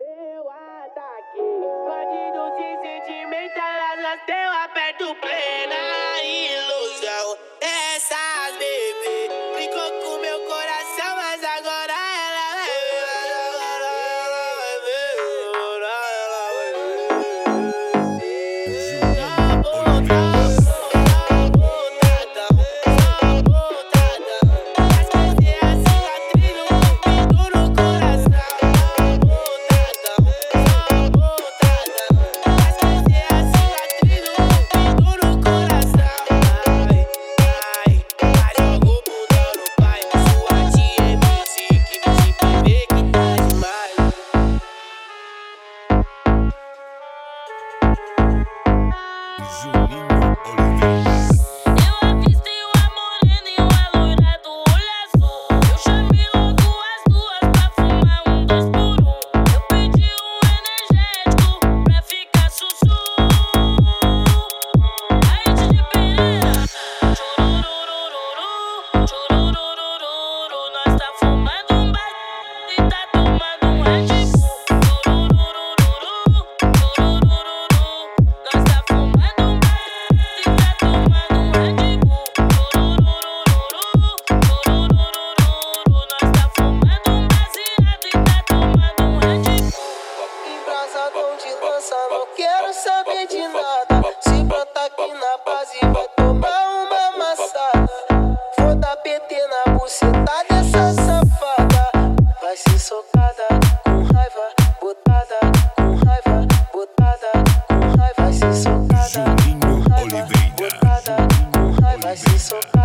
Teu ataque, bandidos e sentimentalistas, teu apelo. Juninho. This is so fun.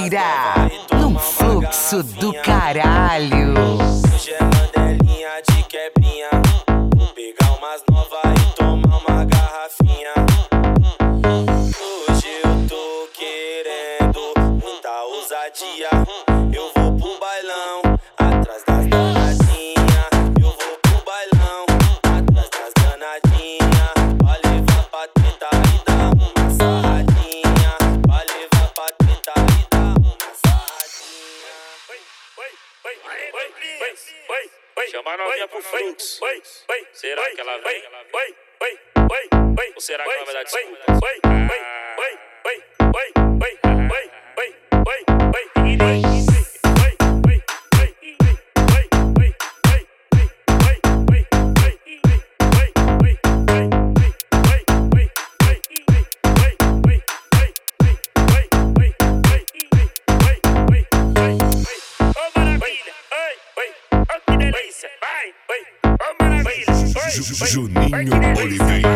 Ligeira, num fluxo do caralho. Chama a novinha pro fluxo. Será que ela vem? Ou será que ela vai dar? Juninho Oliveira.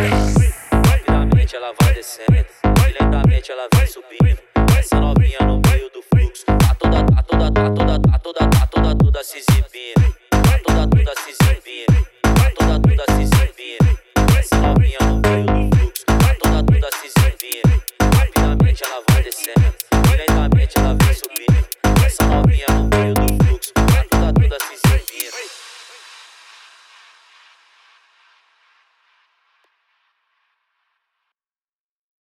Rapidamente ela vai descendo, lentamente ela vem subindo. Essa novinha no meio do fluxo, toda, tá toda, toda, tá toda